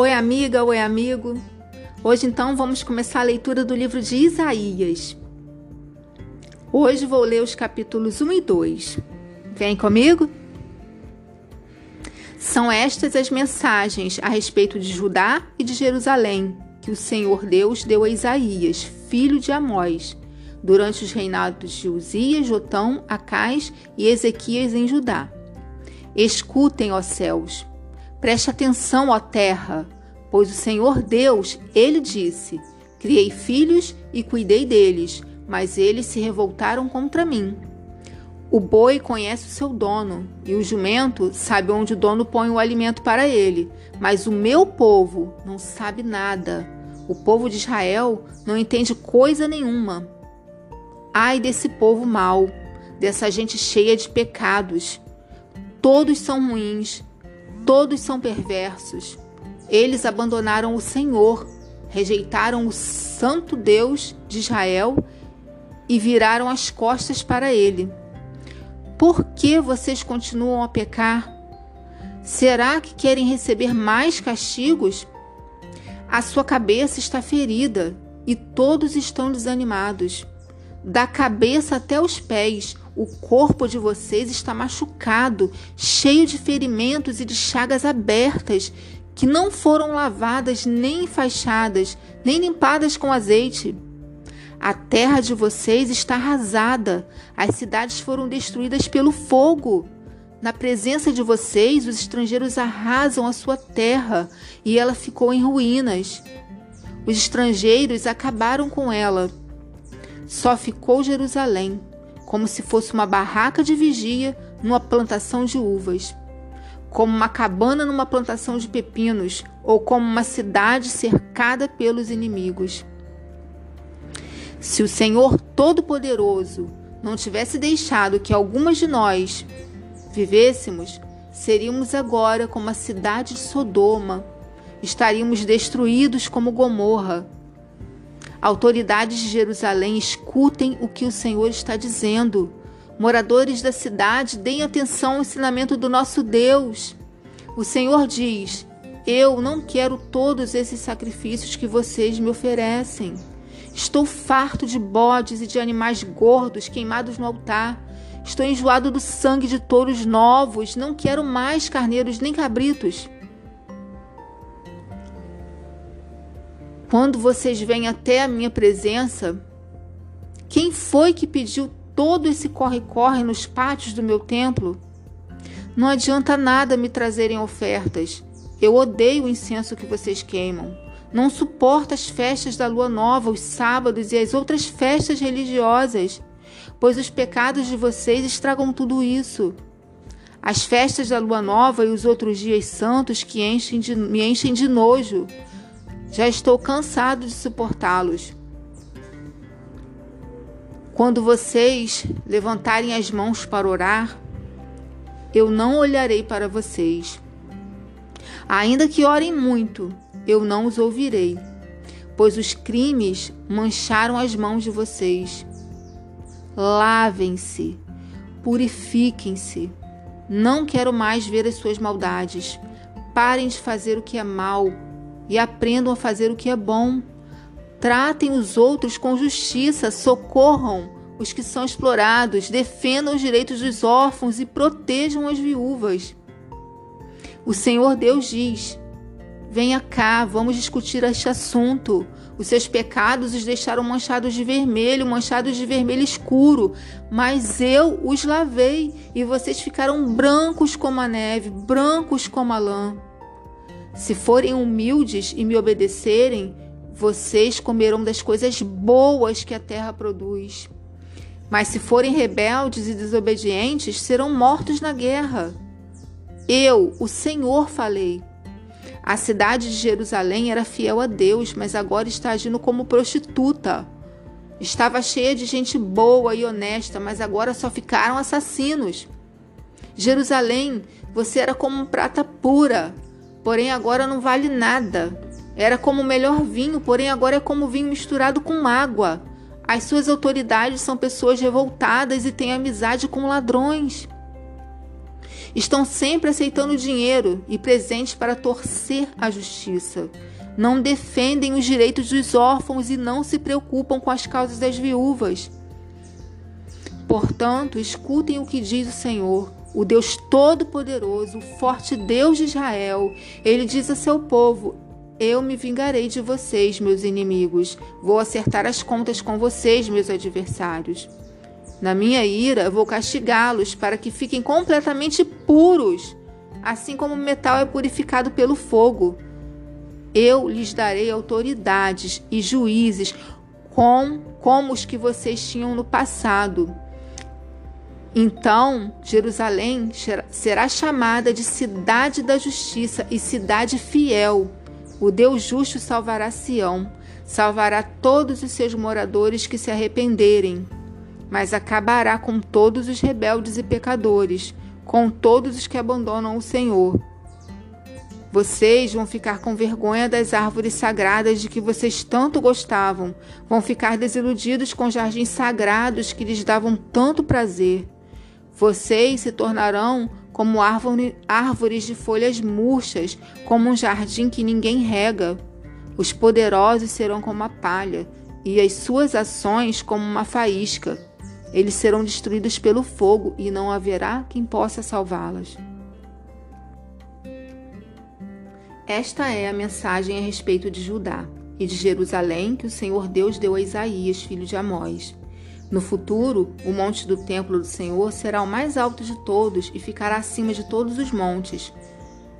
Oi, amiga, oi, amigo. Hoje então vamos começar a leitura do livro de Isaías. Hoje vou ler os capítulos 1 e 2. Vem comigo? São estas as mensagens a respeito de Judá e de Jerusalém que o Senhor Deus deu a Isaías, filho de Amós, durante os reinados de Uzias, Jotão, Acais e Ezequias em Judá. Escutem, ó céus, preste atenção, ó terra, pois o Senhor Deus, ele disse: Criei filhos e cuidei deles, mas eles se revoltaram contra mim. O boi conhece o seu dono, e o jumento sabe onde o dono põe o alimento para ele, mas o meu povo não sabe nada. O povo de Israel não entende coisa nenhuma. Ai desse povo mau, dessa gente cheia de pecados. Todos são ruins, todos são perversos. Eles abandonaram o Senhor, rejeitaram o Santo Deus de Israel e viraram as costas para ele. Por que vocês continuam a pecar? Será que querem receber mais castigos? A sua cabeça está ferida e todos estão desanimados. Da cabeça até os pés, o corpo de vocês está machucado, cheio de ferimentos e de chagas abertas, que não foram lavadas, nem enfaixadas, nem limpadas com azeite. A terra de vocês está arrasada, as cidades foram destruídas pelo fogo. Na presença de vocês, os estrangeiros arrasam a sua terra e ela ficou em ruínas. Os estrangeiros acabaram com ela. Só ficou Jerusalém, como se fosse uma barraca de vigia numa plantação de uvas, como uma cabana numa plantação de pepinos, ou como uma cidade cercada pelos inimigos. Se o Senhor Todo-Poderoso não tivesse deixado que algumas de nós vivêssemos, seríamos agora como a cidade de Sodoma, estaríamos destruídos como Gomorra. Autoridades de Jerusalém, escutem o que o Senhor está dizendo. Moradores da cidade, deem atenção ao ensinamento do nosso Deus. O Senhor diz: Eu não quero todos esses sacrifícios que vocês me oferecem. Estou farto de bodes e de animais gordos queimados no altar. Estou enjoado do sangue de touros novos. Não quero mais carneiros nem cabritos. Quando vocês vêm até a minha presença, quem foi que pediu todo esse corre-corre nos pátios do meu templo? Não adianta nada me trazerem ofertas. Eu odeio o incenso que vocês queimam. Não suporta as festas da lua nova, os sábados e as outras festas religiosas, pois os pecados de vocês estragam tudo isso. As festas da lua nova e os outros dias santos que enchem de, me enchem de nojo. Já estou cansado de suportá-los. Quando vocês levantarem as mãos para orar, eu não olharei para vocês. Ainda que orem muito, eu não os ouvirei, pois os crimes mancharam as mãos de vocês. Lavem-se, purifiquem-se. Não quero mais ver as suas maldades. Parem de fazer o que é mal e aprendam a fazer o que é bom. Tratem os outros com justiça, socorram os que são explorados, defendam os direitos dos órfãos e protejam as viúvas. O Senhor Deus diz: Venha cá, vamos discutir este assunto. Os seus pecados os deixaram manchados de vermelho, manchados de vermelho escuro, mas eu os lavei e vocês ficaram brancos como a neve, brancos como a lã. Se forem humildes e me obedecerem, vocês comerão das coisas boas que a terra produz. Mas se forem rebeldes e desobedientes, serão mortos na guerra. Eu, o Senhor, falei. A cidade de Jerusalém era fiel a Deus, mas agora está agindo como prostituta. Estava cheia de gente boa e honesta, mas agora só ficaram assassinos. Jerusalém, você era como prata pura, porém agora não vale nada. Era como o melhor vinho, porém agora é como vinho misturado com água. As suas autoridades são pessoas revoltadas e têm amizade com ladrões. Estão sempre aceitando dinheiro e presentes para torcer a justiça. Não defendem os direitos dos órfãos e não se preocupam com as causas das viúvas. Portanto, escutem o que diz o Senhor, o Deus Todo-Poderoso, o forte Deus de Israel. Ele diz a seu povo: Eu me vingarei de vocês, meus inimigos. Vou acertar as contas com vocês, meus adversários. Na minha ira, vou castigá-los para que fiquem completamente puros, assim como o metal é purificado pelo fogo. Eu lhes darei autoridades e juízes com, como os que vocês tinham no passado. Então, Jerusalém será chamada de cidade da justiça e cidade fiel. O Deus justo salvará Sião, salvará todos os seus moradores que se arrependerem mas acabará com todos os rebeldes e pecadores, com todos os que abandonam o Senhor. Vocês vão ficar com vergonha das árvores sagradas de que vocês tanto gostavam, vão ficar desiludidos com jardins sagrados que lhes davam tanto prazer. Vocês se tornarão como árvore, árvores de folhas murchas, como um jardim que ninguém rega. Os poderosos serão como a palha, e as suas ações como uma faísca. Eles serão destruídos pelo fogo e não haverá quem possa salvá-las. Esta é a mensagem a respeito de Judá e de Jerusalém que o Senhor Deus deu a Isaías, filho de Amós. No futuro, o monte do templo do Senhor será o mais alto de todos e ficará acima de todos os montes.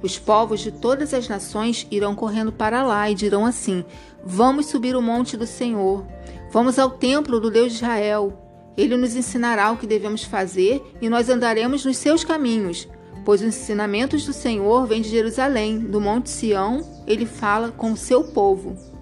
Os povos de todas as nações irão correndo para lá e dirão assim: Vamos subir o monte do Senhor. Vamos ao templo do Deus de Israel. Ele nos ensinará o que devemos fazer e nós andaremos nos seus caminhos, pois os ensinamentos do Senhor vêm de Jerusalém, do Monte Sião, ele fala com o seu povo.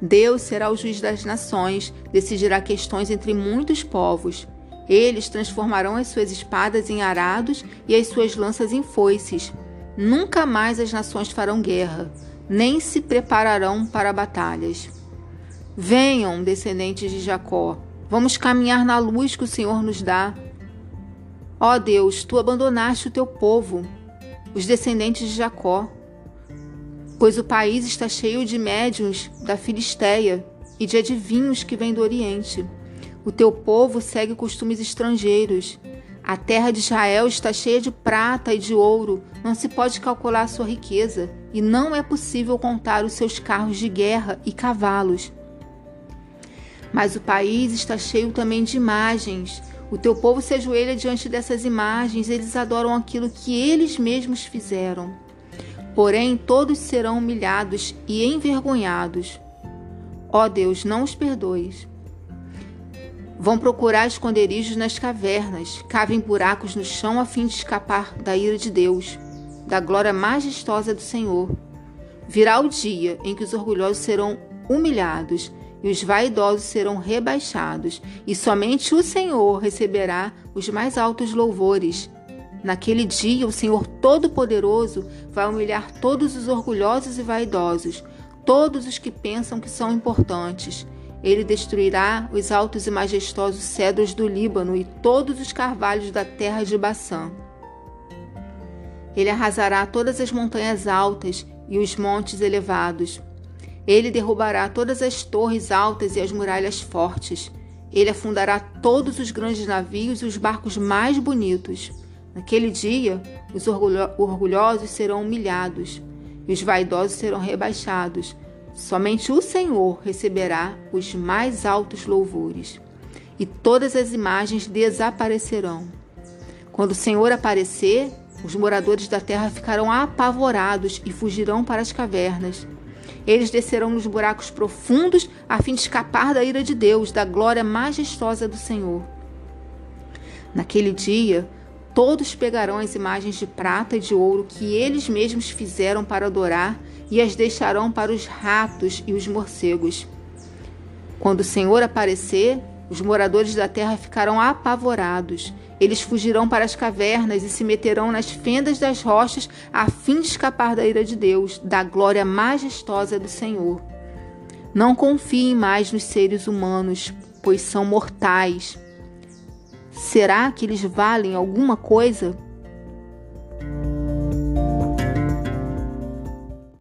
Deus será o juiz das nações, decidirá questões entre muitos povos. Eles transformarão as suas espadas em arados e as suas lanças em foices. Nunca mais as nações farão guerra, nem se prepararão para batalhas. Venham, descendentes de Jacó, Vamos caminhar na luz que o Senhor nos dá. Ó Deus, tu abandonaste o teu povo, os descendentes de Jacó, pois o país está cheio de médiuns da Filisteia e de adivinhos que vêm do Oriente. O teu povo segue costumes estrangeiros. A terra de Israel está cheia de prata e de ouro, não se pode calcular a sua riqueza, e não é possível contar os seus carros de guerra e cavalos. Mas o país está cheio também de imagens. O teu povo se ajoelha diante dessas imagens, eles adoram aquilo que eles mesmos fizeram. Porém, todos serão humilhados e envergonhados. Ó Deus, não os perdoes. Vão procurar esconderijos nas cavernas, cavem buracos no chão a fim de escapar da ira de Deus, da glória majestosa do Senhor. Virá o dia em que os orgulhosos serão humilhados e os vaidosos serão rebaixados, e somente o Senhor receberá os mais altos louvores. Naquele dia, o Senhor Todo-Poderoso vai humilhar todos os orgulhosos e vaidosos, todos os que pensam que são importantes. Ele destruirá os altos e majestosos cedros do Líbano e todos os carvalhos da terra de Baçã. Ele arrasará todas as montanhas altas e os montes elevados ele derrubará todas as torres altas e as muralhas fortes. Ele afundará todos os grandes navios e os barcos mais bonitos. Naquele dia, os orgulhosos serão humilhados e os vaidosos serão rebaixados. Somente o Senhor receberá os mais altos louvores, e todas as imagens desaparecerão. Quando o Senhor aparecer, os moradores da terra ficarão apavorados e fugirão para as cavernas. Eles descerão nos buracos profundos a fim de escapar da ira de Deus, da glória majestosa do Senhor. Naquele dia, todos pegarão as imagens de prata e de ouro que eles mesmos fizeram para adorar e as deixarão para os ratos e os morcegos. Quando o Senhor aparecer, os moradores da terra ficarão apavorados. Eles fugirão para as cavernas e se meterão nas fendas das rochas a fim de escapar da ira de Deus, da glória majestosa do Senhor. Não confiem mais nos seres humanos, pois são mortais. Será que eles valem alguma coisa?